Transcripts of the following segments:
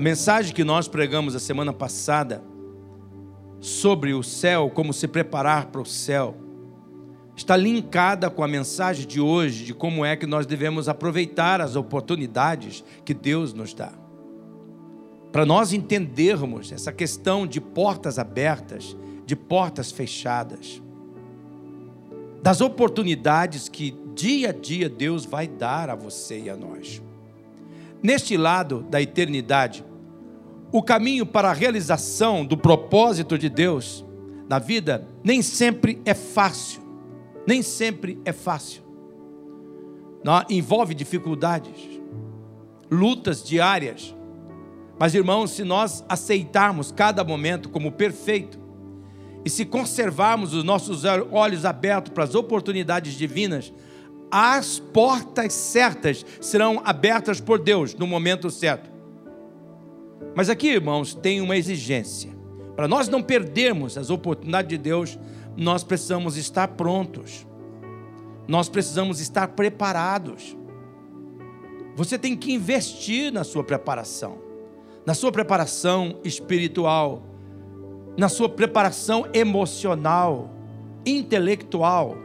A mensagem que nós pregamos a semana passada sobre o céu, como se preparar para o céu, está linkada com a mensagem de hoje de como é que nós devemos aproveitar as oportunidades que Deus nos dá. Para nós entendermos essa questão de portas abertas, de portas fechadas, das oportunidades que dia a dia Deus vai dar a você e a nós. Neste lado da eternidade, o caminho para a realização do propósito de Deus na vida nem sempre é fácil. Nem sempre é fácil. Não, envolve dificuldades, lutas diárias. Mas, irmãos, se nós aceitarmos cada momento como perfeito e se conservarmos os nossos olhos abertos para as oportunidades divinas, as portas certas serão abertas por Deus no momento certo. Mas aqui, irmãos, tem uma exigência. Para nós não perdermos as oportunidades de Deus, nós precisamos estar prontos. Nós precisamos estar preparados. Você tem que investir na sua preparação, na sua preparação espiritual, na sua preparação emocional, intelectual.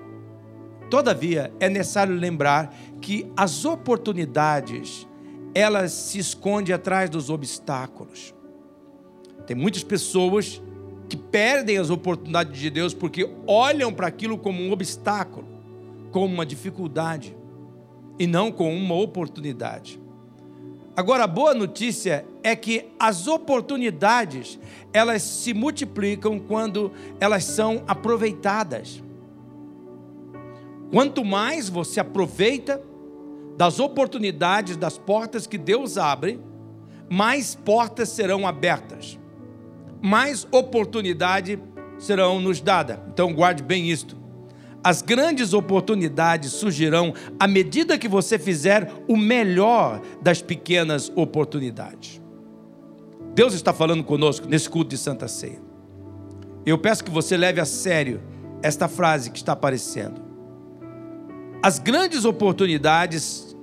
Todavia, é necessário lembrar que as oportunidades elas se escondem atrás dos obstáculos. Tem muitas pessoas que perdem as oportunidades de Deus porque olham para aquilo como um obstáculo, como uma dificuldade, e não como uma oportunidade. Agora, a boa notícia é que as oportunidades, elas se multiplicam quando elas são aproveitadas. Quanto mais você aproveita, das oportunidades, das portas que Deus abre, mais portas serão abertas, mais oportunidade serão nos dadas. Então guarde bem isto. As grandes oportunidades surgirão à medida que você fizer o melhor das pequenas oportunidades. Deus está falando conosco nesse culto de Santa Ceia. Eu peço que você leve a sério esta frase que está aparecendo. As grandes oportunidades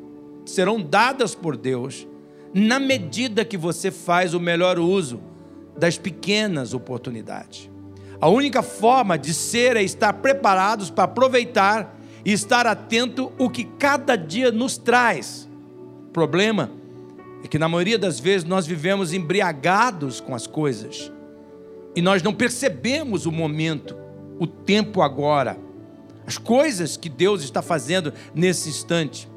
serão dadas por Deus na medida que você faz o melhor uso das pequenas oportunidades. A única forma de ser é estar preparados para aproveitar e estar atento o que cada dia nos traz. O problema é que na maioria das vezes nós vivemos embriagados com as coisas e nós não percebemos o momento, o tempo agora as coisas que Deus está fazendo nesse instante.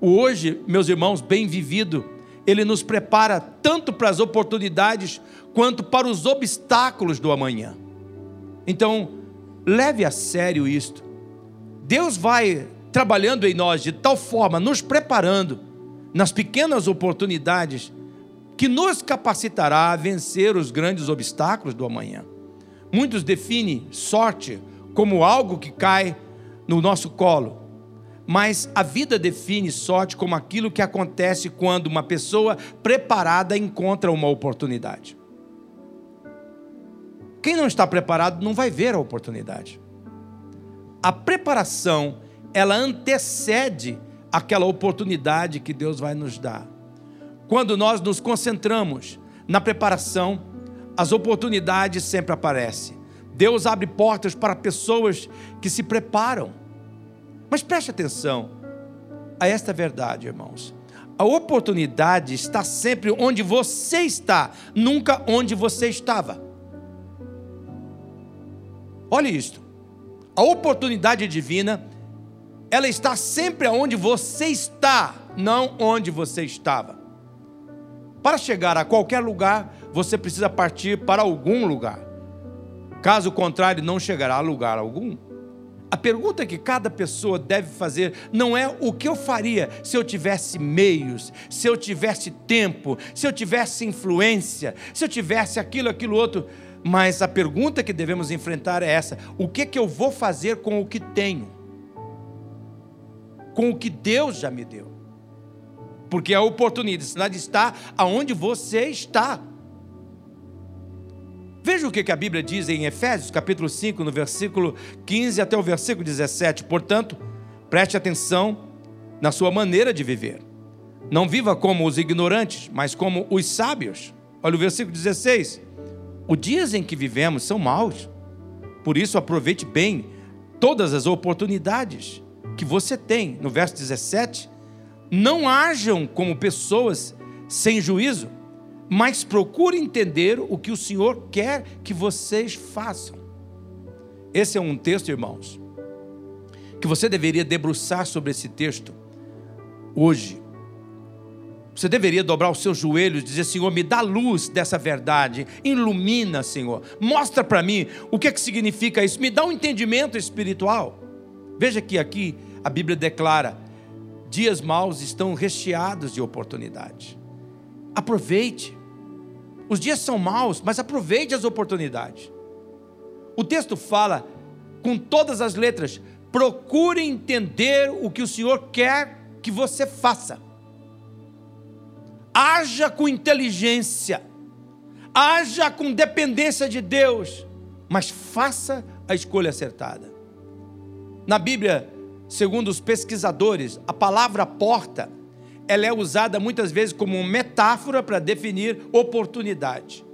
O hoje, meus irmãos, bem vivido, ele nos prepara tanto para as oportunidades quanto para os obstáculos do amanhã. Então, leve a sério isto. Deus vai trabalhando em nós de tal forma, nos preparando nas pequenas oportunidades, que nos capacitará a vencer os grandes obstáculos do amanhã. Muitos definem sorte como algo que cai no nosso colo. Mas a vida define sorte como aquilo que acontece quando uma pessoa preparada encontra uma oportunidade. Quem não está preparado não vai ver a oportunidade. A preparação, ela antecede aquela oportunidade que Deus vai nos dar. Quando nós nos concentramos na preparação, as oportunidades sempre aparecem. Deus abre portas para pessoas que se preparam. Mas preste atenção a esta verdade, irmãos. A oportunidade está sempre onde você está, nunca onde você estava. Olhe isto. A oportunidade divina, ela está sempre onde você está, não onde você estava. Para chegar a qualquer lugar, você precisa partir para algum lugar. Caso contrário, não chegará a lugar algum. A pergunta que cada pessoa deve fazer não é o que eu faria se eu tivesse meios, se eu tivesse tempo, se eu tivesse influência, se eu tivesse aquilo, aquilo outro. Mas a pergunta que devemos enfrentar é essa: o que, que eu vou fazer com o que tenho? Com o que Deus já me deu? Porque a oportunidade está aonde você está. Veja o que a Bíblia diz em Efésios, capítulo 5, no versículo 15 até o versículo 17. Portanto, preste atenção na sua maneira de viver. Não viva como os ignorantes, mas como os sábios. Olha o versículo 16. Os dias em que vivemos são maus. Por isso, aproveite bem todas as oportunidades que você tem. No verso 17, não hajam como pessoas sem juízo, mas procure entender o que o Senhor quer que vocês façam. Esse é um texto, irmãos, que você deveria debruçar sobre esse texto hoje. Você deveria dobrar os seus joelhos e dizer: Senhor, me dá luz dessa verdade, ilumina, Senhor, mostra para mim o que, é que significa isso, me dá um entendimento espiritual. Veja que aqui a Bíblia declara: dias maus estão recheados de oportunidade. Aproveite. Os dias são maus, mas aproveite as oportunidades. O texto fala com todas as letras: procure entender o que o Senhor quer que você faça. Haja com inteligência, haja com dependência de Deus, mas faça a escolha acertada. Na Bíblia, segundo os pesquisadores, a palavra porta, ela é usada muitas vezes como metáfora para definir oportunidade.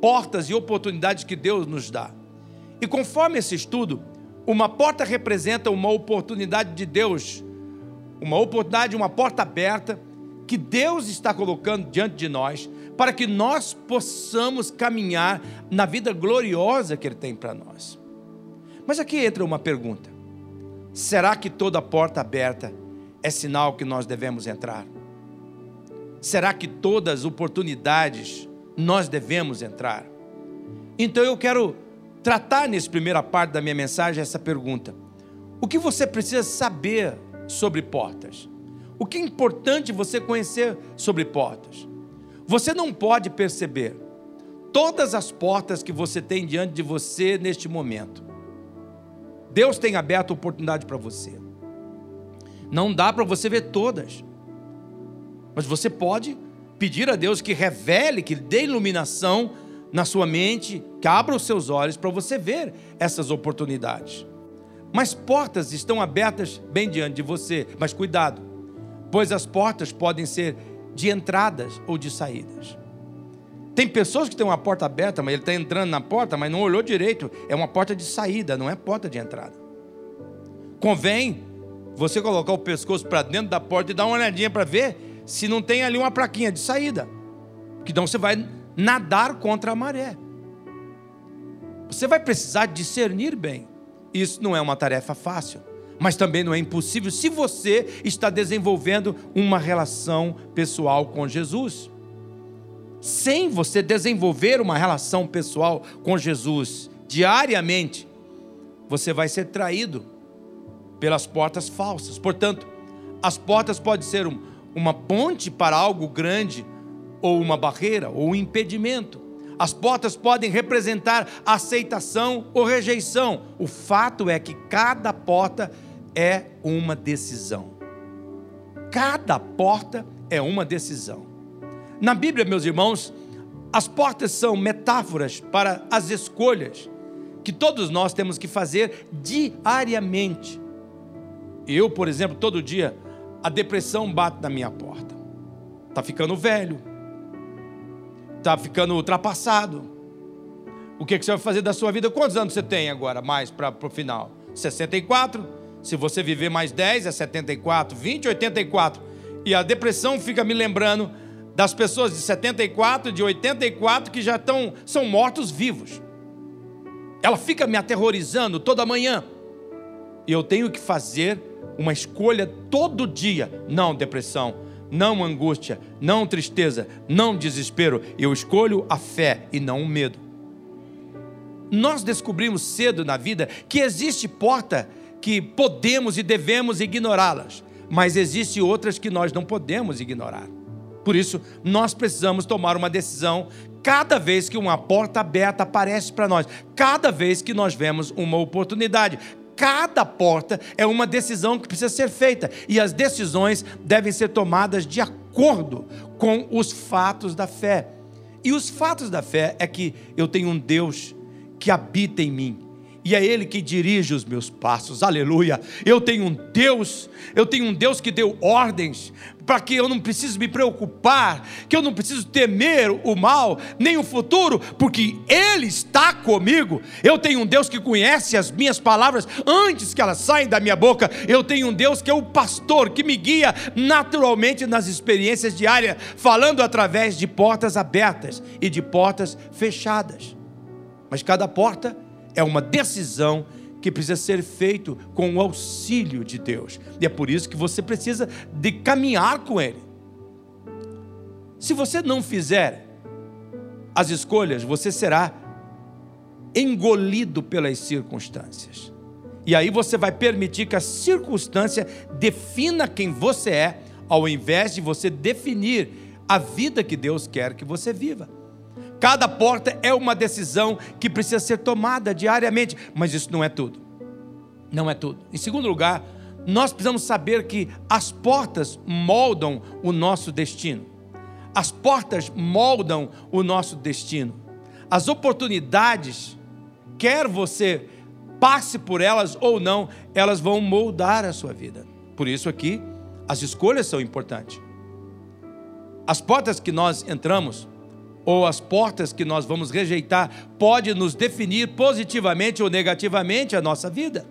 Portas e oportunidades que Deus nos dá. E conforme esse estudo, uma porta representa uma oportunidade de Deus uma oportunidade, uma porta aberta que Deus está colocando diante de nós para que nós possamos caminhar na vida gloriosa que Ele tem para nós. Mas aqui entra uma pergunta: será que toda porta aberta é sinal que nós devemos entrar? Será que todas as oportunidades nós devemos entrar? Então eu quero tratar nessa primeira parte da minha mensagem essa pergunta: o que você precisa saber sobre portas. O que é importante você conhecer sobre portas? Você não pode perceber todas as portas que você tem diante de você neste momento. Deus tem aberto oportunidade para você. Não dá para você ver todas. Mas você pode pedir a Deus que revele, que dê iluminação na sua mente, que abra os seus olhos para você ver essas oportunidades. Mas portas estão abertas bem diante de você. Mas cuidado, pois as portas podem ser de entradas ou de saídas. Tem pessoas que têm uma porta aberta, mas ele está entrando na porta, mas não olhou direito. É uma porta de saída, não é porta de entrada. Convém você colocar o pescoço para dentro da porta e dar uma olhadinha para ver se não tem ali uma plaquinha de saída. Que então você vai nadar contra a maré. Você vai precisar discernir bem. Isso não é uma tarefa fácil, mas também não é impossível se você está desenvolvendo uma relação pessoal com Jesus. Sem você desenvolver uma relação pessoal com Jesus diariamente, você vai ser traído pelas portas falsas. Portanto, as portas podem ser uma ponte para algo grande, ou uma barreira, ou um impedimento. As portas podem representar aceitação ou rejeição. O fato é que cada porta é uma decisão. Cada porta é uma decisão. Na Bíblia, meus irmãos, as portas são metáforas para as escolhas que todos nós temos que fazer diariamente. Eu, por exemplo, todo dia a depressão bate na minha porta. Tá ficando velho está ficando ultrapassado. O que, que você vai fazer da sua vida? Quantos anos você tem agora, mais para o final? 64? Se você viver mais 10, é 74, 20, 84. E a depressão fica me lembrando das pessoas de 74, de 84 que já estão, são mortos vivos. Ela fica me aterrorizando toda manhã. E eu tenho que fazer uma escolha todo dia. Não, depressão não angústia, não tristeza, não desespero. Eu escolho a fé e não o medo. Nós descobrimos cedo na vida que existe porta que podemos e devemos ignorá-las, mas existe outras que nós não podemos ignorar. Por isso, nós precisamos tomar uma decisão cada vez que uma porta aberta aparece para nós, cada vez que nós vemos uma oportunidade, cada porta é uma decisão que precisa ser feita e as decisões devem ser tomadas de acordo com os fatos da fé. E os fatos da fé é que eu tenho um Deus que habita em mim e é Ele que dirige os meus passos, aleluia. Eu tenho um Deus, eu tenho um Deus que deu ordens para que eu não preciso me preocupar, que eu não preciso temer o mal, nem o futuro, porque Ele está comigo. Eu tenho um Deus que conhece as minhas palavras antes que elas saem da minha boca. Eu tenho um Deus que é o pastor, que me guia naturalmente nas experiências diárias, falando através de portas abertas e de portas fechadas. Mas cada porta é uma decisão que precisa ser feito com o auxílio de Deus. E é por isso que você precisa de caminhar com Ele. Se você não fizer as escolhas, você será engolido pelas circunstâncias. E aí você vai permitir que a circunstância defina quem você é, ao invés de você definir a vida que Deus quer que você viva. Cada porta é uma decisão que precisa ser tomada diariamente, mas isso não é tudo. Não é tudo. Em segundo lugar, nós precisamos saber que as portas moldam o nosso destino. As portas moldam o nosso destino. As oportunidades, quer você passe por elas ou não, elas vão moldar a sua vida. Por isso aqui, as escolhas são importantes. As portas que nós entramos, ou as portas que nós vamos rejeitar pode nos definir positivamente ou negativamente a nossa vida.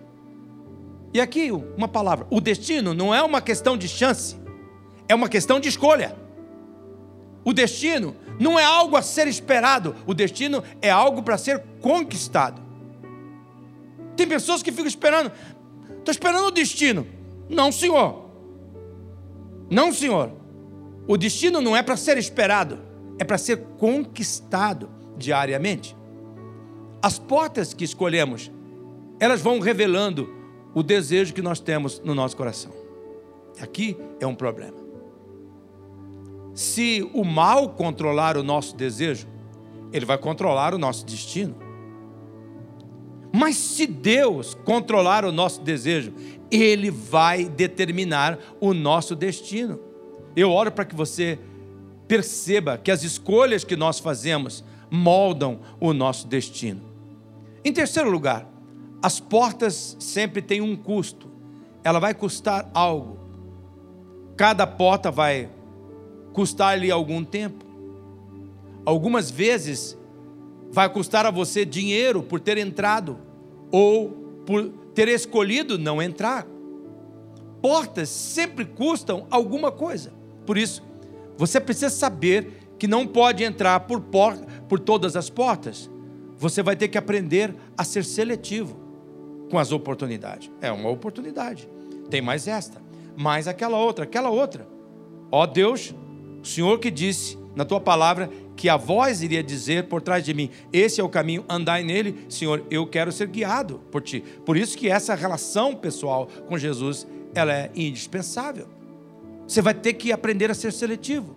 E aqui uma palavra: o destino não é uma questão de chance, é uma questão de escolha. O destino não é algo a ser esperado, o destino é algo para ser conquistado. Tem pessoas que ficam esperando, estou esperando o destino. Não, senhor. Não, senhor. O destino não é para ser esperado é para ser conquistado diariamente. As portas que escolhemos, elas vão revelando o desejo que nós temos no nosso coração. Aqui é um problema. Se o mal controlar o nosso desejo, ele vai controlar o nosso destino. Mas se Deus controlar o nosso desejo, ele vai determinar o nosso destino. Eu oro para que você perceba que as escolhas que nós fazemos moldam o nosso destino. Em terceiro lugar, as portas sempre têm um custo. Ela vai custar algo. Cada porta vai custar-lhe algum tempo. Algumas vezes vai custar a você dinheiro por ter entrado ou por ter escolhido não entrar. Portas sempre custam alguma coisa. Por isso, você precisa saber que não pode entrar por, por, por todas as portas. Você vai ter que aprender a ser seletivo com as oportunidades. É uma oportunidade. Tem mais esta, mais aquela outra, aquela outra. Ó Deus, o Senhor que disse na tua palavra que a voz iria dizer por trás de mim: Esse é o caminho, andai nele, Senhor, eu quero ser guiado por ti. Por isso que essa relação pessoal com Jesus, ela é indispensável. Você vai ter que aprender a ser seletivo.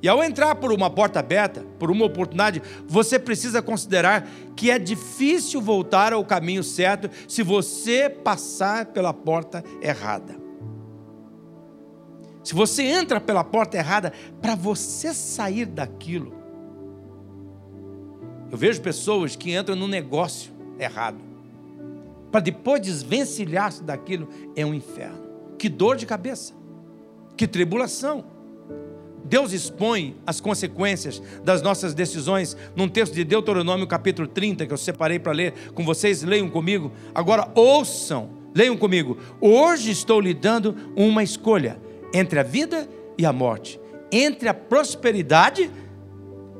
E ao entrar por uma porta aberta, por uma oportunidade, você precisa considerar que é difícil voltar ao caminho certo se você passar pela porta errada. Se você entra pela porta errada, para você sair daquilo. Eu vejo pessoas que entram no negócio errado, para depois desvencilhar-se daquilo, é um inferno. Que dor de cabeça. Que tribulação! Deus expõe as consequências das nossas decisões num texto de Deuteronômio, capítulo 30, que eu separei para ler com vocês. Leiam comigo. Agora ouçam, leiam comigo. Hoje estou lhe dando uma escolha entre a vida e a morte, entre a prosperidade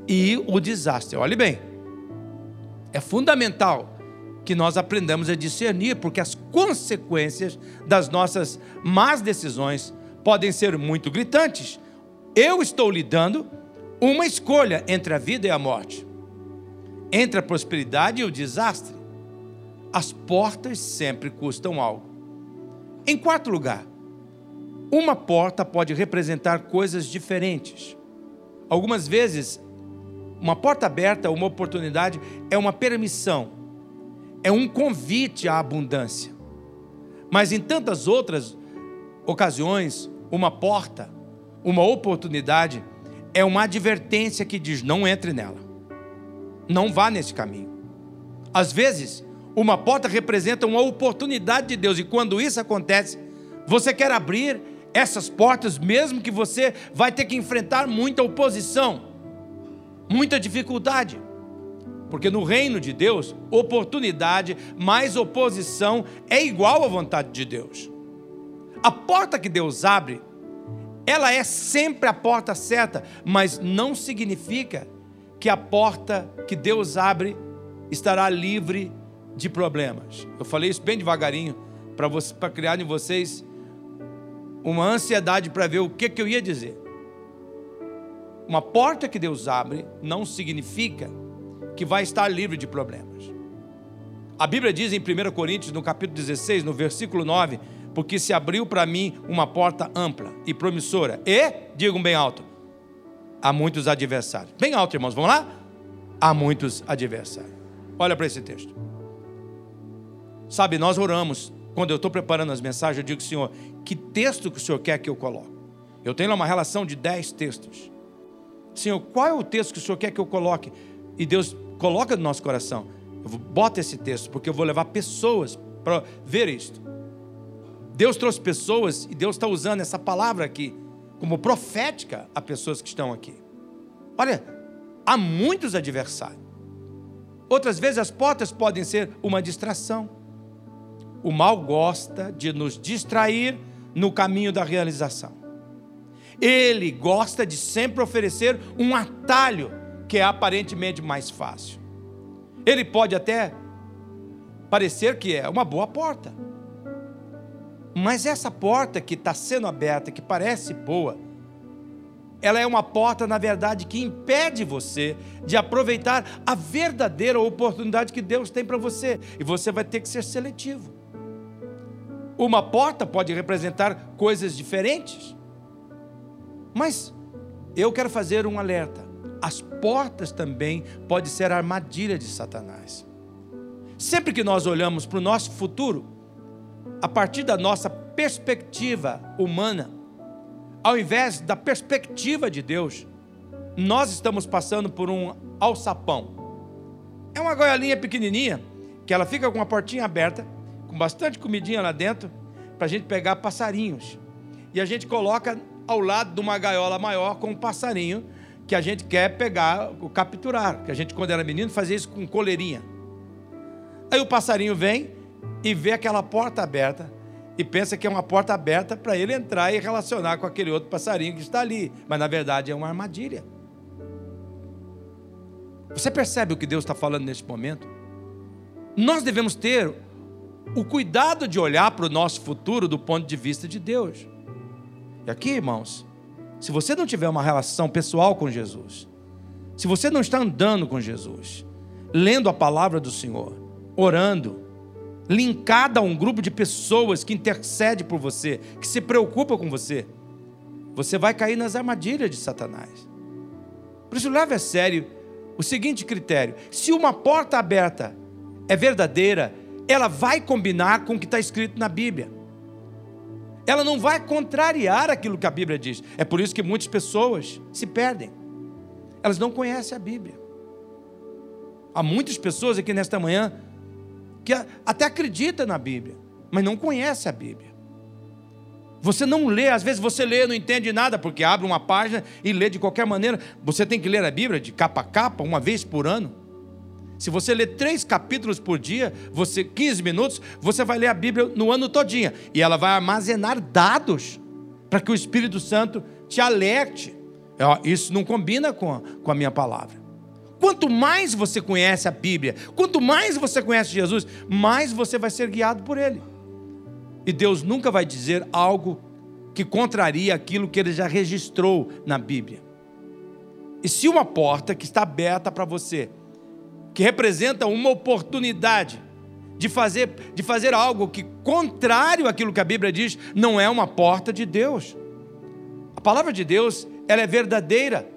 e o desastre. Olhe bem, é fundamental que nós aprendamos a discernir, porque as consequências das nossas más decisões podem ser muito gritantes. Eu estou lhe dando uma escolha entre a vida e a morte, entre a prosperidade e o desastre. As portas sempre custam algo. Em quarto lugar, uma porta pode representar coisas diferentes. Algumas vezes, uma porta aberta, uma oportunidade, é uma permissão, é um convite à abundância. Mas em tantas outras ocasiões, uma porta, uma oportunidade, é uma advertência que diz: não entre nela, não vá nesse caminho. Às vezes, Uma porta representa uma oportunidade de Deus, e quando isso acontece, você quer abrir essas portas, mesmo que você vai ter que enfrentar muita oposição, muita dificuldade. Porque no reino de Deus, oportunidade mais oposição é igual à vontade de Deus. A porta que Deus abre, ela é sempre a porta certa, mas não significa que a porta que Deus abre estará livre de problemas. Eu falei isso bem devagarinho para criar em vocês uma ansiedade para ver o que, que eu ia dizer. Uma porta que Deus abre não significa que vai estar livre de problemas. A Bíblia diz em 1 Coríntios, no capítulo 16, no versículo 9, porque se abriu para mim uma porta ampla e promissora, e, digam bem alto, há muitos adversários. Bem alto, irmãos, vamos lá? Há muitos adversários. Olha para esse texto. Sabe, nós oramos quando eu estou preparando as mensagens, eu digo, Senhor, que texto que o Senhor quer que eu coloque? Eu tenho lá uma relação de dez textos. Senhor, qual é o texto que o Senhor quer que eu coloque? E Deus coloca no nosso coração. Bota esse texto, porque eu vou levar pessoas para ver isto. Deus trouxe pessoas e Deus está usando essa palavra aqui como profética a pessoas que estão aqui. Olha, há muitos adversários. Outras vezes as portas podem ser uma distração. O mal gosta de nos distrair no caminho da realização. Ele gosta de sempre oferecer um atalho que é aparentemente mais fácil. Ele pode até parecer que é uma boa porta. Mas essa porta que está sendo aberta, que parece boa, ela é uma porta, na verdade, que impede você de aproveitar a verdadeira oportunidade que Deus tem para você. E você vai ter que ser seletivo. Uma porta pode representar coisas diferentes. Mas eu quero fazer um alerta. As portas também podem ser armadilha de Satanás. Sempre que nós olhamos para o nosso futuro, a partir da nossa perspectiva humana, ao invés da perspectiva de Deus, nós estamos passando por um alçapão. É uma goialinha pequenininha, que ela fica com a portinha aberta, com bastante comidinha lá dentro, para a gente pegar passarinhos. E a gente coloca ao lado de uma gaiola maior com um passarinho que a gente quer pegar, capturar. Que a gente, quando era menino, fazia isso com coleirinha. Aí o passarinho vem e vê aquela porta aberta e pensa que é uma porta aberta para ele entrar e relacionar com aquele outro passarinho que está ali. Mas na verdade é uma armadilha. Você percebe o que Deus está falando neste momento? Nós devemos ter o cuidado de olhar para o nosso futuro do ponto de vista de Deus. E aqui, irmãos, se você não tiver uma relação pessoal com Jesus, se você não está andando com Jesus, lendo a palavra do Senhor, orando, linkada a um grupo de pessoas que intercede por você, que se preocupa com você, você vai cair nas armadilhas de Satanás. Por isso, leve a sério o seguinte critério: se uma porta aberta é verdadeira, ela vai combinar com o que está escrito na Bíblia. Ela não vai contrariar aquilo que a Bíblia diz. É por isso que muitas pessoas se perdem. Elas não conhecem a Bíblia. Há muitas pessoas aqui nesta manhã que até acreditam na Bíblia, mas não conhecem a Bíblia. Você não lê, às vezes você lê e não entende nada, porque abre uma página e lê de qualquer maneira. Você tem que ler a Bíblia de capa a capa, uma vez por ano. Se você ler três capítulos por dia, você 15 minutos, você vai ler a Bíblia no ano todinho. E ela vai armazenar dados para que o Espírito Santo te alerte. Isso não combina com com a minha palavra. Quanto mais você conhece a Bíblia, quanto mais você conhece Jesus, mais você vai ser guiado por Ele. E Deus nunca vai dizer algo que contraria aquilo que Ele já registrou na Bíblia. E se uma porta que está aberta para você que representa uma oportunidade de fazer, de fazer algo que, contrário àquilo que a Bíblia diz, não é uma porta de Deus. A palavra de Deus, ela é verdadeira.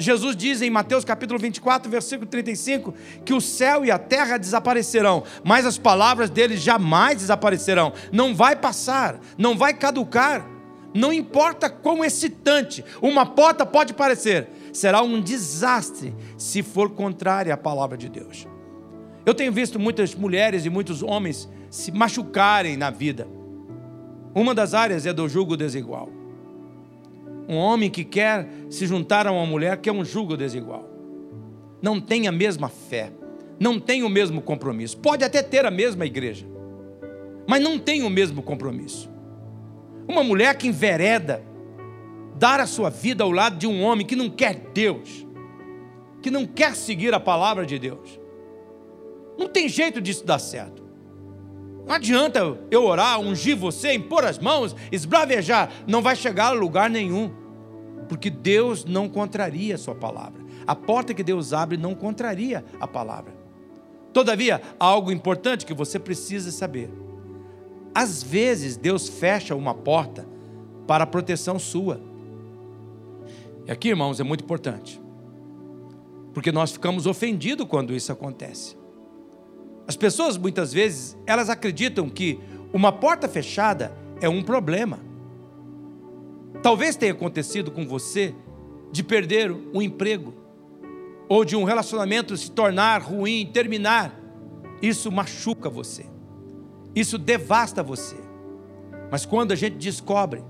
Jesus diz em Mateus capítulo 24, versículo 35, que o céu e a terra desaparecerão, mas as palavras dele jamais desaparecerão. Não vai passar, não vai caducar. Não importa quão excitante uma porta pode parecer, será um desastre se for contrária à palavra de Deus. Eu tenho visto muitas mulheres e muitos homens se machucarem na vida. Uma das áreas é do julgo desigual. Um homem que quer se juntar a uma mulher que é um julgo desigual. Não tem a mesma fé, não tem o mesmo compromisso. Pode até ter a mesma igreja, mas não tem o mesmo compromisso. Uma mulher que envereda dar a sua vida ao lado de um homem que não quer Deus, que não quer seguir a palavra de Deus. Não tem jeito disso dar certo. Não adianta eu orar, ungir você, impor as mãos, esbravejar, não vai chegar a lugar nenhum, porque Deus não contraria a sua palavra. A porta que Deus abre não contraria a palavra. Todavia, algo importante que você precisa saber. Às vezes, Deus fecha uma porta para a proteção sua. E aqui, irmãos, é muito importante porque nós ficamos ofendidos quando isso acontece. As pessoas muitas vezes, elas acreditam que uma porta fechada é um problema. Talvez tenha acontecido com você de perder um emprego ou de um relacionamento se tornar ruim, terminar. Isso machuca você. Isso devasta você. Mas quando a gente descobre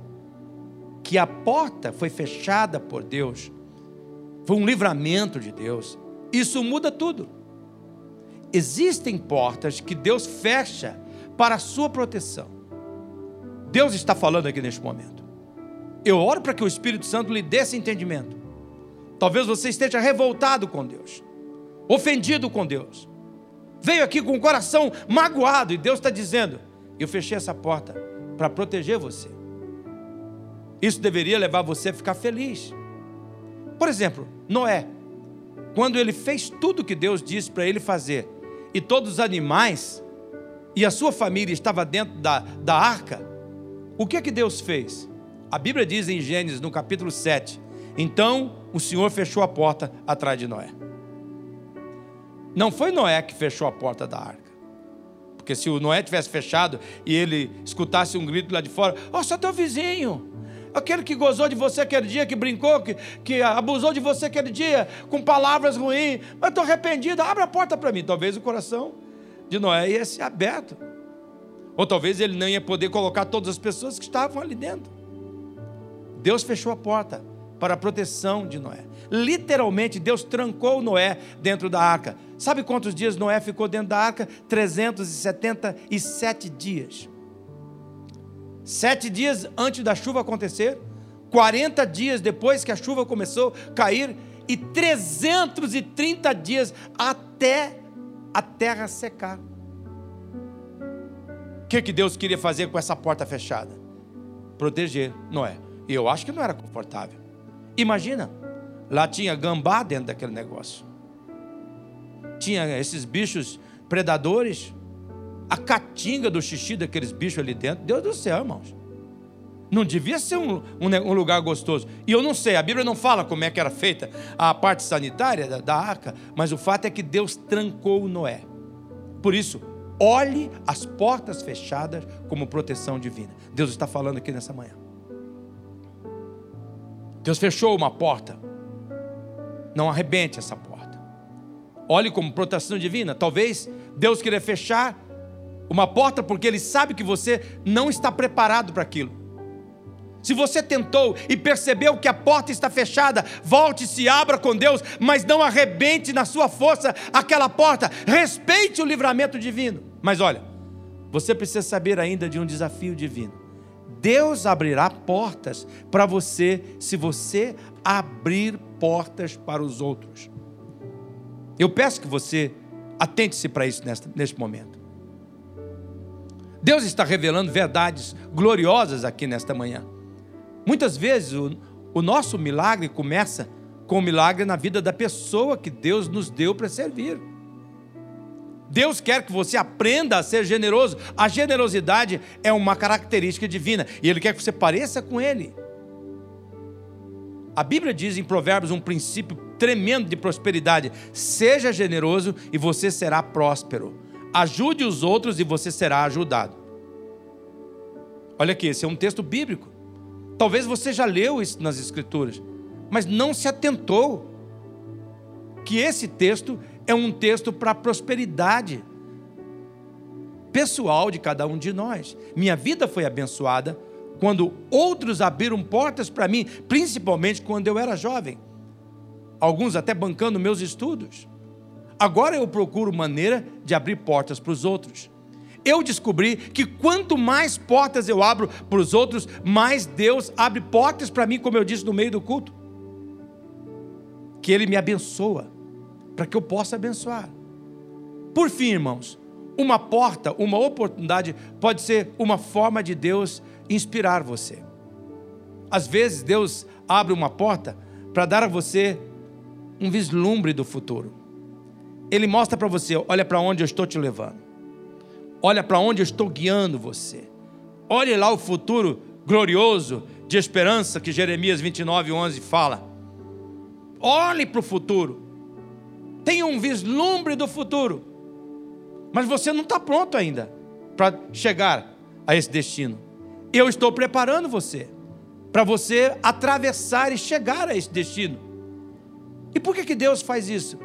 que a porta foi fechada por Deus, foi um livramento de Deus. Isso muda tudo. Existem portas que Deus fecha para a sua proteção. Deus está falando aqui neste momento. Eu oro para que o Espírito Santo lhe dê esse entendimento. Talvez você esteja revoltado com Deus, ofendido com Deus. Veio aqui com o coração magoado e Deus está dizendo: Eu fechei essa porta para proteger você. Isso deveria levar você a ficar feliz. Por exemplo, Noé, quando ele fez tudo que Deus disse para ele fazer, e todos os animais e a sua família estava dentro da, da arca, o que é que Deus fez? A Bíblia diz em Gênesis, no capítulo 7, então o Senhor fechou a porta atrás de Noé. Não foi Noé que fechou a porta da arca. Porque se o Noé tivesse fechado e ele escutasse um grito lá de fora, ó, oh, só teu vizinho, Aquele que gozou de você aquele dia, que brincou, que, que abusou de você aquele dia, com palavras ruins, mas estou arrependido, abre a porta para mim. Talvez o coração de Noé ia ser aberto. Ou talvez ele não ia poder colocar todas as pessoas que estavam ali dentro. Deus fechou a porta para a proteção de Noé. Literalmente, Deus trancou Noé dentro da arca. Sabe quantos dias Noé ficou dentro da arca? 377 dias. Sete dias antes da chuva acontecer, 40 dias depois que a chuva começou a cair, e 330 dias até a terra secar. O que, que Deus queria fazer com essa porta fechada? Proteger Noé. E eu acho que não era confortável. Imagina, lá tinha gambá dentro daquele negócio. Tinha esses bichos predadores a caatinga do xixi daqueles bichos ali dentro. Deus do céu, irmãos. Não devia ser um, um, um, lugar gostoso. E eu não sei, a Bíblia não fala como é que era feita a parte sanitária da, da arca, mas o fato é que Deus trancou Noé. Por isso, olhe as portas fechadas como proteção divina. Deus está falando aqui nessa manhã. Deus fechou uma porta. Não arrebente essa porta. Olhe como proteção divina. Talvez Deus queria fechar uma porta porque ele sabe que você não está preparado para aquilo. Se você tentou e percebeu que a porta está fechada, volte e se abra com Deus, mas não arrebente na sua força aquela porta. Respeite o livramento divino. Mas olha, você precisa saber ainda de um desafio divino. Deus abrirá portas para você se você abrir portas para os outros. Eu peço que você atente-se para isso neste, neste momento. Deus está revelando verdades gloriosas aqui nesta manhã. Muitas vezes o, o nosso milagre começa com o milagre na vida da pessoa que Deus nos deu para servir. Deus quer que você aprenda a ser generoso. A generosidade é uma característica divina e Ele quer que você pareça com Ele. A Bíblia diz em Provérbios um princípio tremendo de prosperidade: seja generoso e você será próspero. Ajude os outros e você será ajudado. Olha aqui, esse é um texto bíblico. Talvez você já leu isso nas Escrituras, mas não se atentou que esse texto é um texto para a prosperidade pessoal de cada um de nós. Minha vida foi abençoada quando outros abriram portas para mim, principalmente quando eu era jovem. Alguns até bancando meus estudos. Agora eu procuro maneira de abrir portas para os outros. Eu descobri que quanto mais portas eu abro para os outros, mais Deus abre portas para mim, como eu disse no meio do culto. Que Ele me abençoa, para que eu possa abençoar. Por fim, irmãos, uma porta, uma oportunidade pode ser uma forma de Deus inspirar você. Às vezes Deus abre uma porta para dar a você um vislumbre do futuro. Ele mostra para você: olha para onde eu estou te levando, olha para onde eu estou guiando você, olhe lá o futuro glorioso de esperança que Jeremias 29, 11 fala. Olhe para o futuro, tenha um vislumbre do futuro. Mas você não está pronto ainda para chegar a esse destino. Eu estou preparando você para você atravessar e chegar a esse destino. E por que, que Deus faz isso?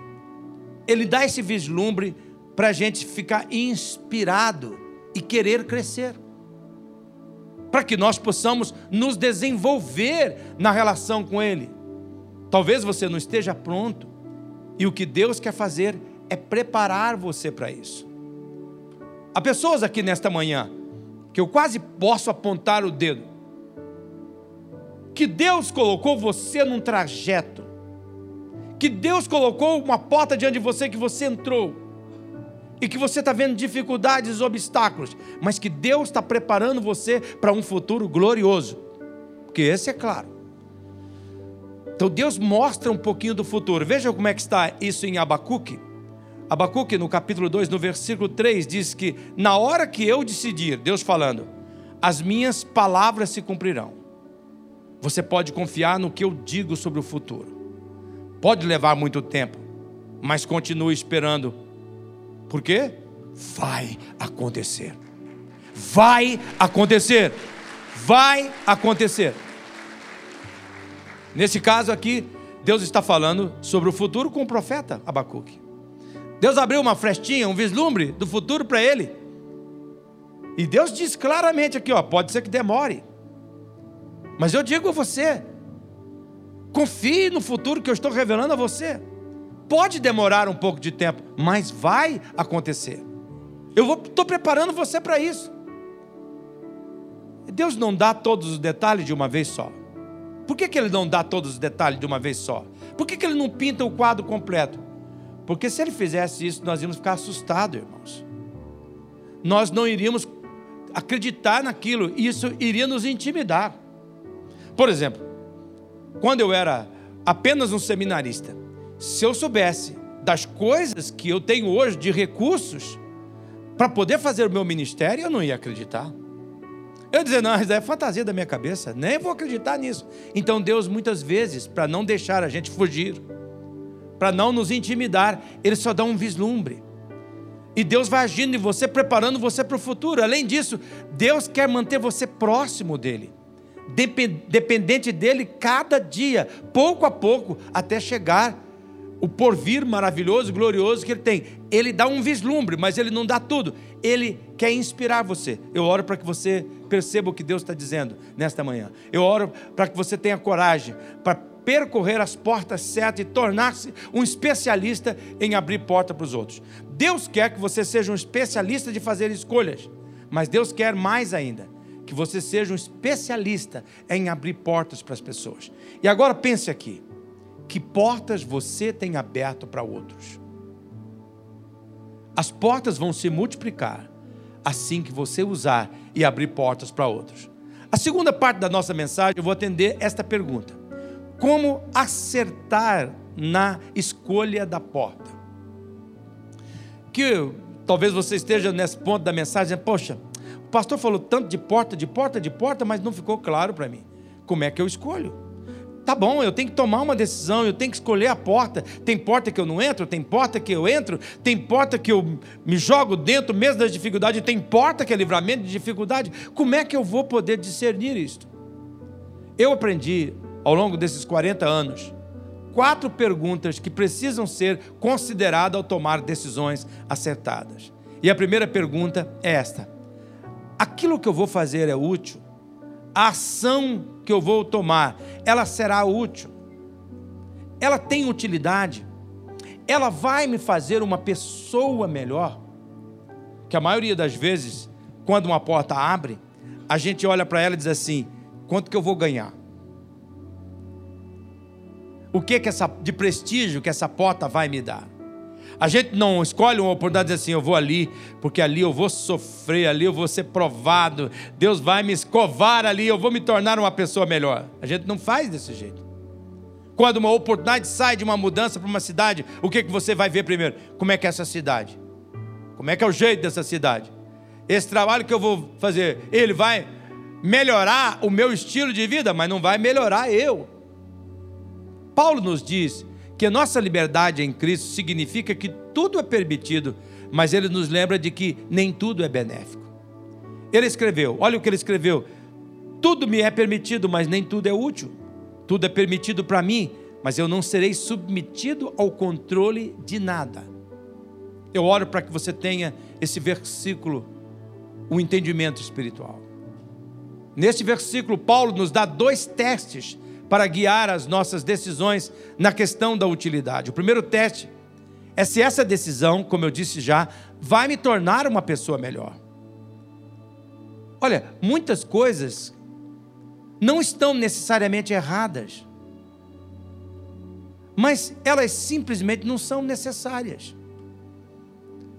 Ele dá esse vislumbre para a gente ficar inspirado e querer crescer. Para que nós possamos nos desenvolver na relação com Ele. Talvez você não esteja pronto, e o que Deus quer fazer é preparar você para isso. Há pessoas aqui nesta manhã que eu quase posso apontar o dedo. Que Deus colocou você num trajeto. Que Deus colocou uma porta diante de você que você entrou. E que você está vendo dificuldades, obstáculos. Mas que Deus está preparando você para um futuro glorioso. Porque esse é claro. Então Deus mostra um pouquinho do futuro. Veja como é que está isso em Abacuque. Abacuque, no capítulo 2, no versículo 3, diz que na hora que eu decidir, Deus falando, as minhas palavras se cumprirão. Você pode confiar no que eu digo sobre o futuro. Pode levar muito tempo, mas continue esperando. Por quê? Vai acontecer. Vai acontecer. Vai acontecer. Nesse caso aqui, Deus está falando sobre o futuro com o profeta Abacuque. Deus abriu uma frestinha, um vislumbre do futuro para ele. E Deus diz claramente aqui, ó, pode ser que demore. Mas eu digo a você, confie no futuro que eu estou revelando a você. Pode demorar um pouco de tempo, mas vai acontecer. Eu estou preparando você para isso. Deus não dá todos os detalhes de uma vez só. Por que, que Ele não dá todos os detalhes de uma vez só? Por que, que Ele não pinta o quadro completo? Porque se ele fizesse isso, nós íamos ficar assustados, irmãos. Nós não iríamos acreditar naquilo, isso iria nos intimidar. Por exemplo, quando eu era apenas um seminarista, se eu soubesse das coisas que eu tenho hoje de recursos para poder fazer o meu ministério, eu não ia acreditar. Eu dizer, não, isso é fantasia da minha cabeça, nem vou acreditar nisso. Então Deus, muitas vezes, para não deixar a gente fugir, para não nos intimidar, ele só dá um vislumbre. E Deus vai agindo em você, preparando você para o futuro. Além disso, Deus quer manter você próximo dele, dependente dele cada dia, pouco a pouco, até chegar o porvir maravilhoso, glorioso que ele tem. Ele dá um vislumbre, mas ele não dá tudo. Ele quer inspirar você. Eu oro para que você perceba o que Deus está dizendo nesta manhã. Eu oro para que você tenha coragem para percorrer as portas certas e tornar-se um especialista em abrir porta para os outros. Deus quer que você seja um especialista de fazer escolhas, mas Deus quer mais ainda, que você seja um especialista em abrir portas para as pessoas. E agora pense aqui: que portas você tem aberto para outros? As portas vão se multiplicar assim que você usar e abrir portas para outros. A segunda parte da nossa mensagem, eu vou atender esta pergunta como acertar na escolha da porta. Que talvez você esteja nesse ponto da mensagem, poxa, o pastor falou tanto de porta, de porta, de porta, mas não ficou claro para mim. Como é que eu escolho? Tá bom, eu tenho que tomar uma decisão, eu tenho que escolher a porta. Tem porta que eu não entro, tem porta que eu entro, tem porta que eu me jogo dentro mesmo das dificuldades, tem porta que é livramento de dificuldade. Como é que eu vou poder discernir isto? Eu aprendi ao longo desses 40 anos, quatro perguntas que precisam ser consideradas ao tomar decisões acertadas. E a primeira pergunta é esta: aquilo que eu vou fazer é útil? A ação que eu vou tomar, ela será útil? Ela tem utilidade? Ela vai me fazer uma pessoa melhor? Que a maioria das vezes, quando uma porta abre, a gente olha para ela e diz assim: quanto que eu vou ganhar? O que que essa de prestígio que essa porta vai me dar? A gente não escolhe uma oportunidade de dizer assim, eu vou ali, porque ali eu vou sofrer, ali eu vou ser provado, Deus vai me escovar ali, eu vou me tornar uma pessoa melhor. A gente não faz desse jeito. Quando uma oportunidade sai de uma mudança para uma cidade, o que, que você vai ver primeiro? Como é que é essa cidade? Como é que é o jeito dessa cidade? Esse trabalho que eu vou fazer, ele vai melhorar o meu estilo de vida, mas não vai melhorar eu. Paulo nos diz que a nossa liberdade em Cristo significa que tudo é permitido, mas ele nos lembra de que nem tudo é benéfico. Ele escreveu, olha o que ele escreveu: tudo me é permitido, mas nem tudo é útil. Tudo é permitido para mim, mas eu não serei submetido ao controle de nada. Eu oro para que você tenha esse versículo, o um entendimento espiritual. Neste versículo, Paulo nos dá dois testes para guiar as nossas decisões na questão da utilidade. O primeiro teste é se essa decisão, como eu disse já, vai me tornar uma pessoa melhor. Olha, muitas coisas não estão necessariamente erradas, mas elas simplesmente não são necessárias.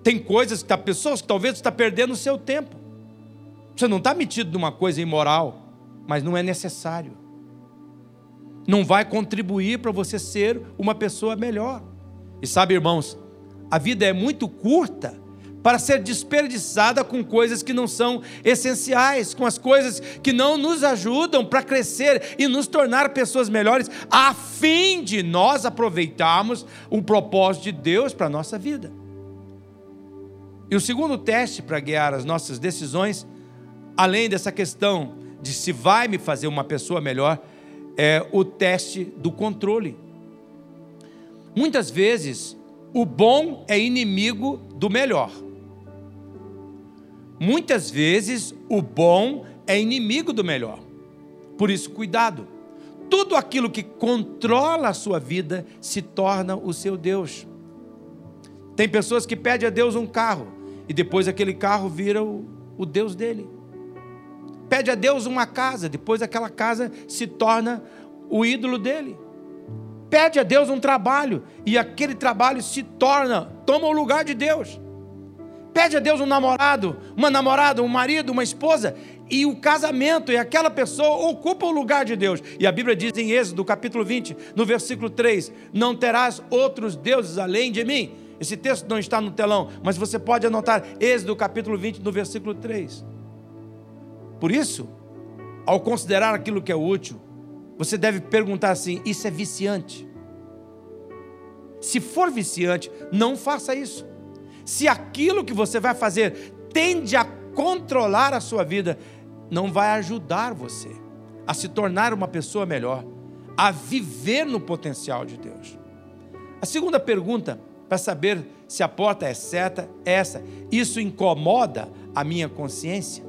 Tem coisas que tá, pessoas que talvez está perdendo o seu tempo. Você não está metido numa coisa imoral, mas não é necessário não vai contribuir para você ser uma pessoa melhor. E sabe, irmãos, a vida é muito curta para ser desperdiçada com coisas que não são essenciais, com as coisas que não nos ajudam para crescer e nos tornar pessoas melhores, a fim de nós aproveitarmos o propósito de Deus para a nossa vida. E o segundo teste para guiar as nossas decisões, além dessa questão de se vai me fazer uma pessoa melhor, é o teste do controle. Muitas vezes, o bom é inimigo do melhor. Muitas vezes, o bom é inimigo do melhor. Por isso, cuidado. Tudo aquilo que controla a sua vida se torna o seu Deus. Tem pessoas que pedem a Deus um carro e depois aquele carro vira o, o Deus dele. Pede a Deus uma casa, depois aquela casa se torna o ídolo dele. Pede a Deus um trabalho e aquele trabalho se torna, toma o lugar de Deus. Pede a Deus um namorado, uma namorada, um marido, uma esposa, e o casamento e aquela pessoa ocupa o lugar de Deus. E a Bíblia diz em Êxodo, capítulo 20, no versículo 3: Não terás outros deuses além de mim. Esse texto não está no telão, mas você pode anotar Êxodo, capítulo 20, no versículo 3. Por isso, ao considerar aquilo que é útil, você deve perguntar assim: isso é viciante? Se for viciante, não faça isso. Se aquilo que você vai fazer tende a controlar a sua vida, não vai ajudar você a se tornar uma pessoa melhor, a viver no potencial de Deus. A segunda pergunta para saber se a porta é certa é essa: isso incomoda a minha consciência?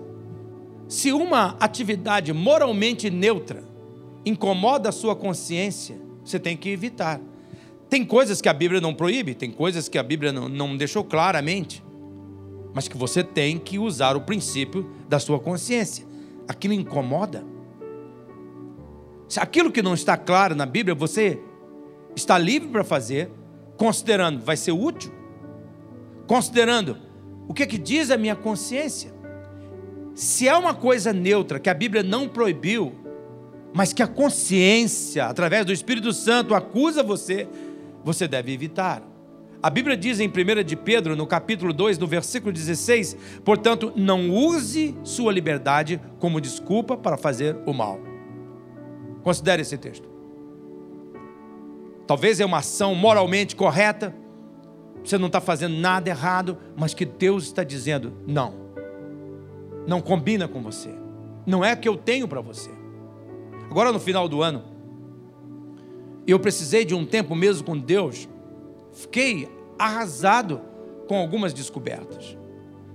Se uma atividade moralmente neutra incomoda a sua consciência, você tem que evitar. Tem coisas que a Bíblia não proíbe, tem coisas que a Bíblia não, não deixou claramente, mas que você tem que usar o princípio da sua consciência. Aquilo incomoda. Se aquilo que não está claro na Bíblia, você está livre para fazer, considerando vai ser útil, considerando o que, é que diz a minha consciência. Se é uma coisa neutra que a Bíblia não proibiu, mas que a consciência, através do Espírito Santo, acusa você, você deve evitar. A Bíblia diz em 1 de Pedro, no capítulo 2, no versículo 16, portanto, não use sua liberdade como desculpa para fazer o mal. Considere esse texto. Talvez é uma ação moralmente correta, você não está fazendo nada errado, mas que Deus está dizendo: não, não combina com você, não é o que eu tenho para você. Agora no final do ano, Eu precisei de um tempo mesmo com Deus. Fiquei arrasado com algumas descobertas.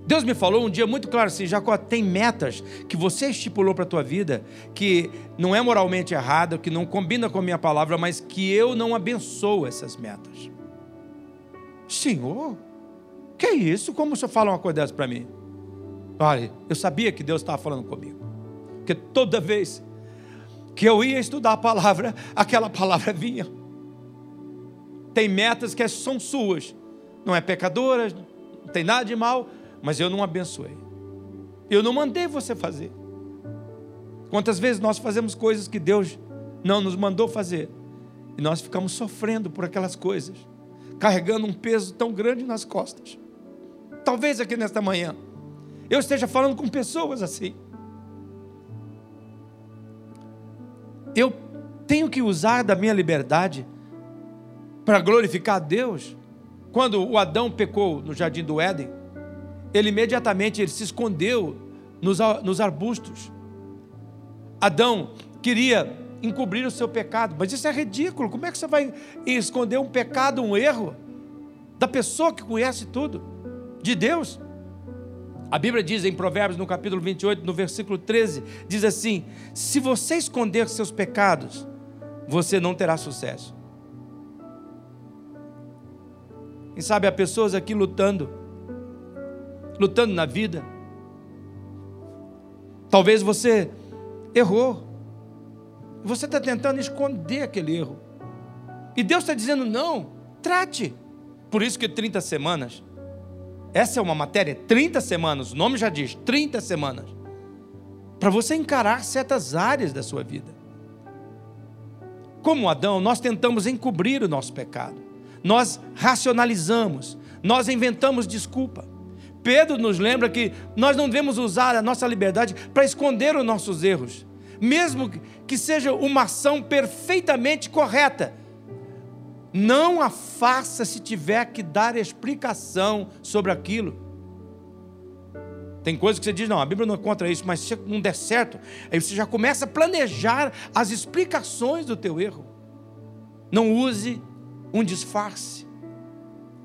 Deus me falou um dia muito claro assim: Jacó, tem metas que você estipulou para a tua vida que não é moralmente errada, que não combina com a minha palavra, mas que eu não abençoo essas metas. Senhor, que é isso? Como o senhor fala uma coisa dessa para mim? Olha, eu sabia que Deus estava falando comigo, porque toda vez que eu ia estudar a palavra, aquela palavra vinha. Tem metas que são suas, não é pecadora, não tem nada de mal, mas eu não abençoei. Eu não mandei você fazer. Quantas vezes nós fazemos coisas que Deus não nos mandou fazer e nós ficamos sofrendo por aquelas coisas, carregando um peso tão grande nas costas. Talvez aqui nesta manhã eu esteja falando com pessoas assim. Eu tenho que usar da minha liberdade para glorificar a Deus. Quando o Adão pecou no jardim do Éden, ele imediatamente ele se escondeu nos, nos arbustos. Adão queria encobrir o seu pecado, mas isso é ridículo. Como é que você vai esconder um pecado, um erro da pessoa que conhece tudo, de Deus? A Bíblia diz em Provérbios, no capítulo 28, no versículo 13, diz assim: Se você esconder seus pecados, você não terá sucesso. Quem sabe há pessoas aqui lutando lutando na vida. Talvez você errou. Você está tentando esconder aquele erro. E Deus está dizendo: não, trate. Por isso que 30 semanas. Essa é uma matéria, 30 semanas, o nome já diz, 30 semanas. Para você encarar certas áreas da sua vida. Como Adão, nós tentamos encobrir o nosso pecado. Nós racionalizamos, nós inventamos desculpa. Pedro nos lembra que nós não devemos usar a nossa liberdade para esconder os nossos erros, mesmo que seja uma ação perfeitamente correta. Não a faça se tiver que dar explicação sobre aquilo. Tem coisas que você diz, não, a Bíblia não é contra isso, mas se não der certo, aí você já começa a planejar as explicações do teu erro. Não use um disfarce.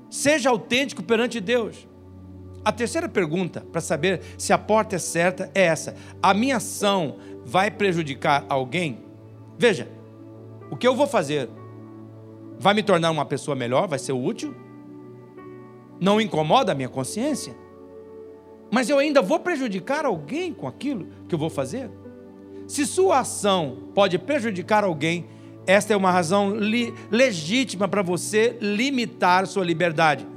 Seja autêntico perante Deus. A terceira pergunta, para saber se a porta é certa, é essa: a minha ação vai prejudicar alguém? Veja, o que eu vou fazer vai me tornar uma pessoa melhor, vai ser útil? Não incomoda a minha consciência? Mas eu ainda vou prejudicar alguém com aquilo que eu vou fazer? Se sua ação pode prejudicar alguém, esta é uma razão legítima para você limitar sua liberdade.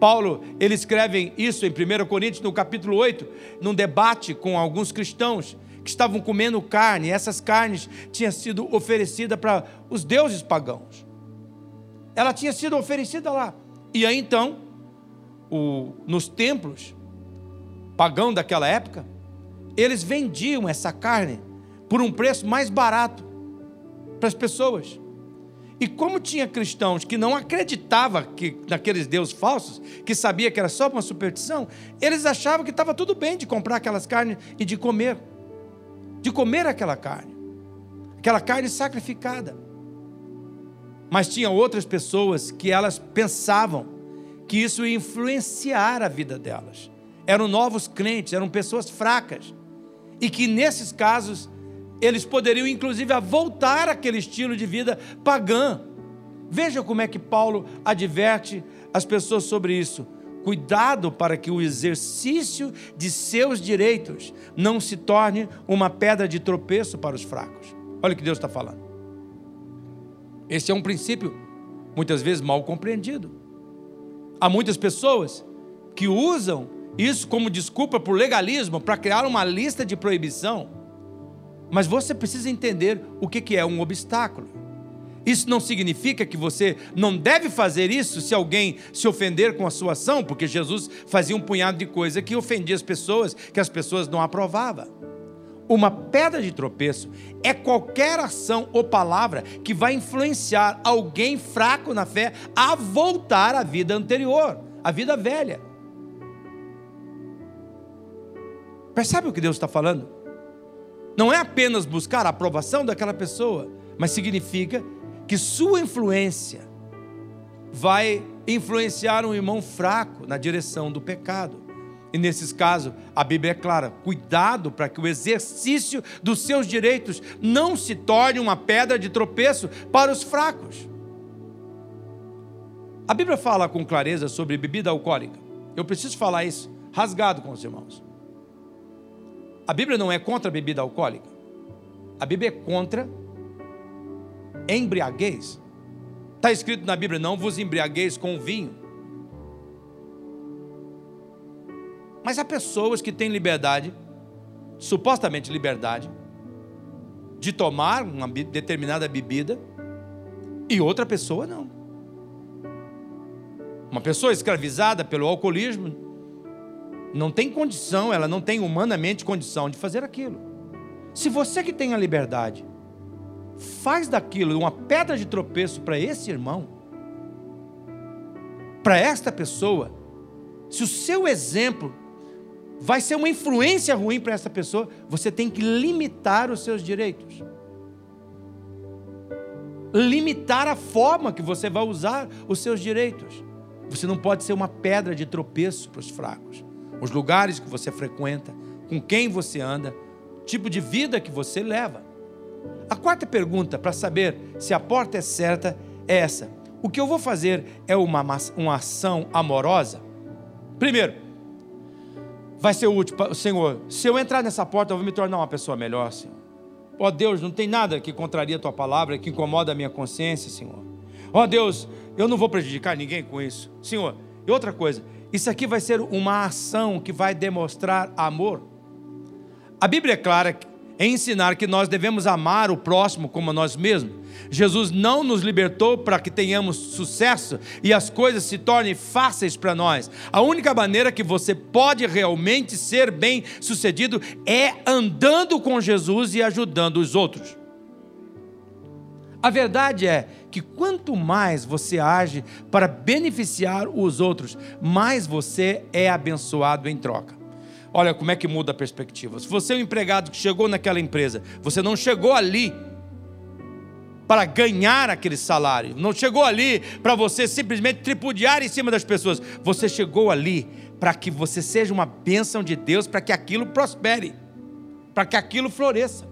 Paulo, ele escreve isso em 1 Coríntios, no capítulo 8, num debate com alguns cristãos que estavam comendo carne, e essas carnes tinham sido oferecidas para os deuses pagãos. Ela tinha sido oferecida lá. E aí então, o, nos templos pagãos daquela época, eles vendiam essa carne por um preço mais barato para as pessoas. E como tinha cristãos que não acreditavam que, naqueles deuses falsos, que sabia que era só uma superstição, eles achavam que estava tudo bem de comprar aquelas carnes e de comer. De comer aquela carne. Aquela carne sacrificada. Mas tinha outras pessoas que elas pensavam que isso ia influenciar a vida delas. Eram novos crentes, eram pessoas fracas. E que nesses casos eles poderiam inclusive voltar àquele estilo de vida pagã. Veja como é que Paulo adverte as pessoas sobre isso. Cuidado para que o exercício de seus direitos não se torne uma pedra de tropeço para os fracos. Olha o que Deus está falando. Esse é um princípio muitas vezes mal compreendido. Há muitas pessoas que usam isso como desculpa por legalismo para criar uma lista de proibição mas você precisa entender o que é um obstáculo. Isso não significa que você não deve fazer isso se alguém se ofender com a sua ação, porque Jesus fazia um punhado de coisa que ofendia as pessoas, que as pessoas não aprovavam. Uma pedra de tropeço é qualquer ação ou palavra que vai influenciar alguém fraco na fé a voltar à vida anterior, à vida velha. Percebe o que Deus está falando? não é apenas buscar a aprovação daquela pessoa, mas significa que sua influência vai influenciar um irmão fraco na direção do pecado. E nesses casos, a Bíblia é clara: cuidado para que o exercício dos seus direitos não se torne uma pedra de tropeço para os fracos. A Bíblia fala com clareza sobre bebida alcoólica. Eu preciso falar isso rasgado com os irmãos. A Bíblia não é contra a bebida alcoólica. A Bíblia é contra embriaguez. Está escrito na Bíblia: não vos embriagueis com vinho. Mas há pessoas que têm liberdade, supostamente liberdade, de tomar uma determinada bebida e outra pessoa não. Uma pessoa escravizada pelo alcoolismo não tem condição, ela não tem humanamente condição de fazer aquilo. Se você que tem a liberdade faz daquilo uma pedra de tropeço para esse irmão, para esta pessoa, se o seu exemplo vai ser uma influência ruim para essa pessoa, você tem que limitar os seus direitos. Limitar a forma que você vai usar os seus direitos. Você não pode ser uma pedra de tropeço para os fracos os lugares que você frequenta, com quem você anda, tipo de vida que você leva. A quarta pergunta para saber se a porta é certa é essa: o que eu vou fazer é uma, uma ação amorosa? Primeiro, vai ser útil, Senhor, se eu entrar nessa porta, eu vou me tornar uma pessoa melhor, Senhor. Ó oh, Deus, não tem nada que contraria a tua palavra, que incomoda a minha consciência, Senhor. Ó oh, Deus, eu não vou prejudicar ninguém com isso. Senhor, e outra coisa, isso aqui vai ser uma ação que vai demonstrar amor. A Bíblia é clara em ensinar que nós devemos amar o próximo como a nós mesmos. Jesus não nos libertou para que tenhamos sucesso e as coisas se tornem fáceis para nós. A única maneira que você pode realmente ser bem sucedido é andando com Jesus e ajudando os outros. A verdade é que quanto mais você age para beneficiar os outros, mais você é abençoado em troca. Olha como é que muda a perspectiva. Se você é um empregado que chegou naquela empresa, você não chegou ali para ganhar aquele salário, não chegou ali para você simplesmente tripudiar em cima das pessoas, você chegou ali para que você seja uma bênção de Deus, para que aquilo prospere, para que aquilo floresça.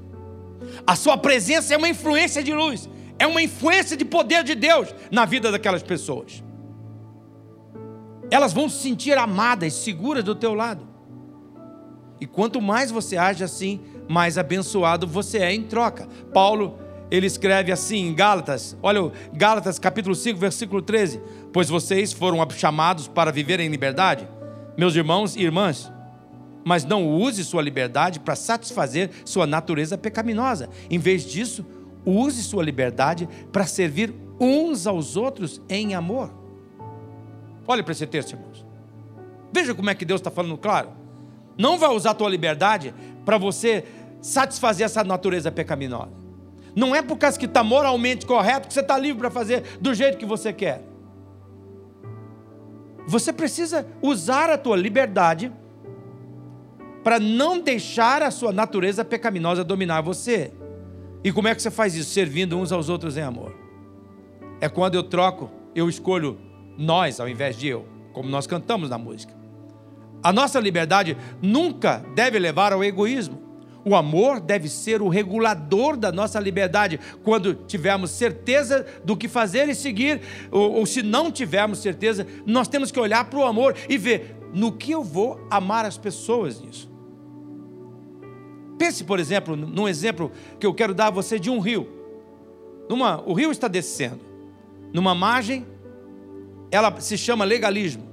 A sua presença é uma influência de luz é uma influência de poder de Deus na vida daquelas pessoas. Elas vão se sentir amadas, seguras do teu lado. E quanto mais você age assim, mais abençoado você é em troca. Paulo, ele escreve assim em Gálatas, olha, Gálatas capítulo 5, versículo 13: Pois vocês foram chamados para viver em liberdade, meus irmãos e irmãs, mas não use sua liberdade para satisfazer sua natureza pecaminosa. Em vez disso, Use sua liberdade para servir uns aos outros em amor. Olhe para esse texto, irmãos. Veja como é que Deus está falando claro. Não vai usar a tua liberdade para você satisfazer essa natureza pecaminosa. Não é por causa que está moralmente correto que você está livre para fazer do jeito que você quer. Você precisa usar a tua liberdade para não deixar a sua natureza pecaminosa dominar você. E como é que você faz isso? Servindo uns aos outros em amor. É quando eu troco, eu escolho nós ao invés de eu, como nós cantamos na música. A nossa liberdade nunca deve levar ao egoísmo. O amor deve ser o regulador da nossa liberdade quando tivermos certeza do que fazer e seguir, ou, ou se não tivermos certeza, nós temos que olhar para o amor e ver no que eu vou amar as pessoas nisso. Pense, por exemplo, num exemplo que eu quero dar a você de um rio. Numa, o rio está descendo. Numa margem, ela se chama legalismo.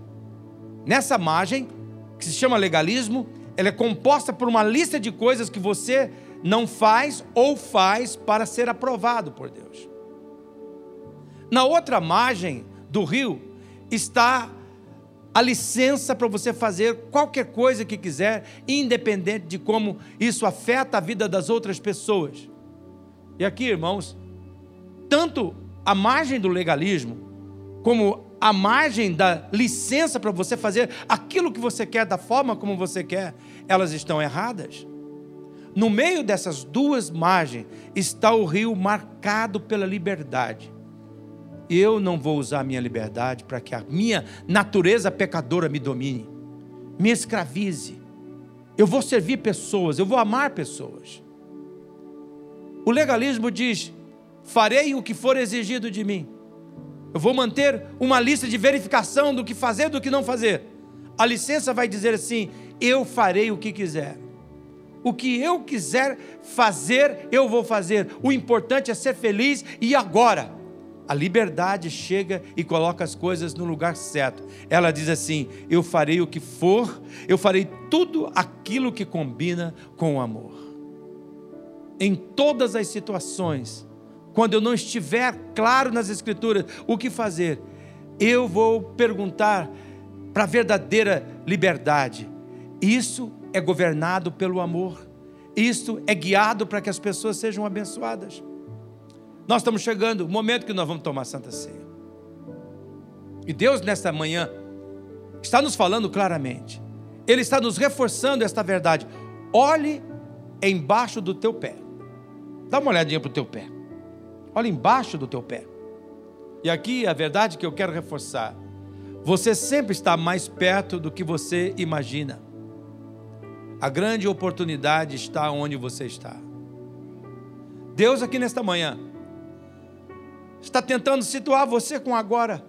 Nessa margem, que se chama legalismo, ela é composta por uma lista de coisas que você não faz ou faz para ser aprovado por Deus. Na outra margem do rio está a licença para você fazer qualquer coisa que quiser, independente de como isso afeta a vida das outras pessoas. E aqui, irmãos, tanto a margem do legalismo, como a margem da licença para você fazer aquilo que você quer, da forma como você quer, elas estão erradas. no meio dessas duas margens está o rio marcado pela liberdade. Eu não vou usar a minha liberdade para que a minha natureza pecadora me domine, me escravize. Eu vou servir pessoas, eu vou amar pessoas. O legalismo diz: farei o que for exigido de mim. Eu vou manter uma lista de verificação do que fazer e do que não fazer. A licença vai dizer assim: eu farei o que quiser. O que eu quiser fazer, eu vou fazer. O importante é ser feliz e agora. A liberdade chega e coloca as coisas no lugar certo. Ela diz assim: Eu farei o que for, eu farei tudo aquilo que combina com o amor. Em todas as situações, quando eu não estiver claro nas Escrituras o que fazer, eu vou perguntar para a verdadeira liberdade. Isso é governado pelo amor. Isso é guiado para que as pessoas sejam abençoadas. Nós estamos chegando, o momento que nós vamos tomar Santa Ceia. E Deus, nesta manhã, está nos falando claramente. Ele está nos reforçando esta verdade. Olhe embaixo do teu pé. Dá uma olhadinha para o teu pé. Olha embaixo do teu pé. E aqui a verdade que eu quero reforçar. Você sempre está mais perto do que você imagina. A grande oportunidade está onde você está. Deus aqui nesta manhã está tentando situar você com agora.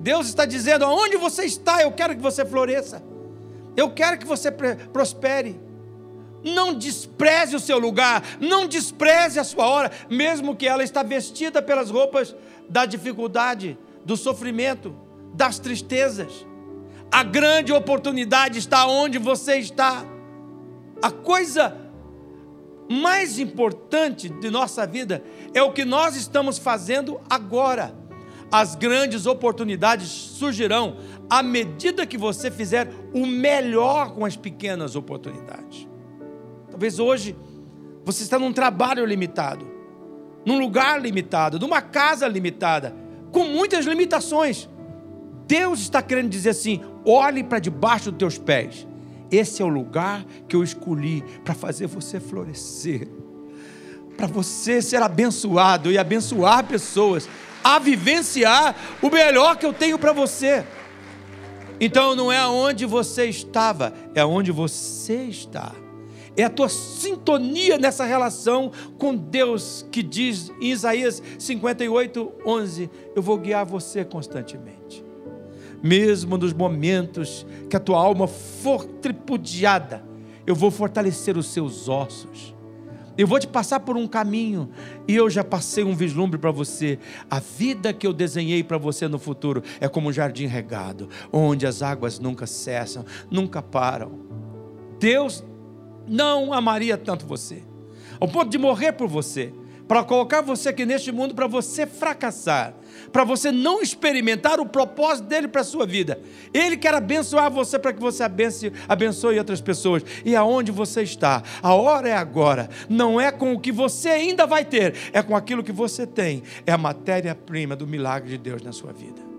Deus está dizendo: aonde você está, eu quero que você floresça. Eu quero que você prospere. Não despreze o seu lugar, não despreze a sua hora, mesmo que ela está vestida pelas roupas da dificuldade, do sofrimento, das tristezas. A grande oportunidade está onde você está. A coisa mais importante de nossa vida é o que nós estamos fazendo agora. As grandes oportunidades surgirão à medida que você fizer o melhor com as pequenas oportunidades. Talvez hoje você está num trabalho limitado, num lugar limitado, numa casa limitada, com muitas limitações. Deus está querendo dizer assim: olhe para debaixo dos teus pés. Esse é o lugar que eu escolhi para fazer você florescer, para você ser abençoado e abençoar pessoas, a vivenciar o melhor que eu tenho para você. Então não é aonde você estava, é aonde você está. É a tua sintonia nessa relação com Deus que diz em Isaías 58, 11: Eu vou guiar você constantemente mesmo nos momentos que a tua alma for tripudiada, eu vou fortalecer os seus ossos. Eu vou te passar por um caminho e eu já passei um vislumbre para você. A vida que eu desenhei para você no futuro é como um jardim regado, onde as águas nunca cessam, nunca param. Deus não amaria tanto você, ao ponto de morrer por você, para colocar você aqui neste mundo para você fracassar para você não experimentar o propósito dele para a sua vida. Ele quer abençoar você para que você abençoe, abençoe outras pessoas. E aonde você está? A hora é agora. Não é com o que você ainda vai ter, é com aquilo que você tem. É a matéria-prima do milagre de Deus na sua vida.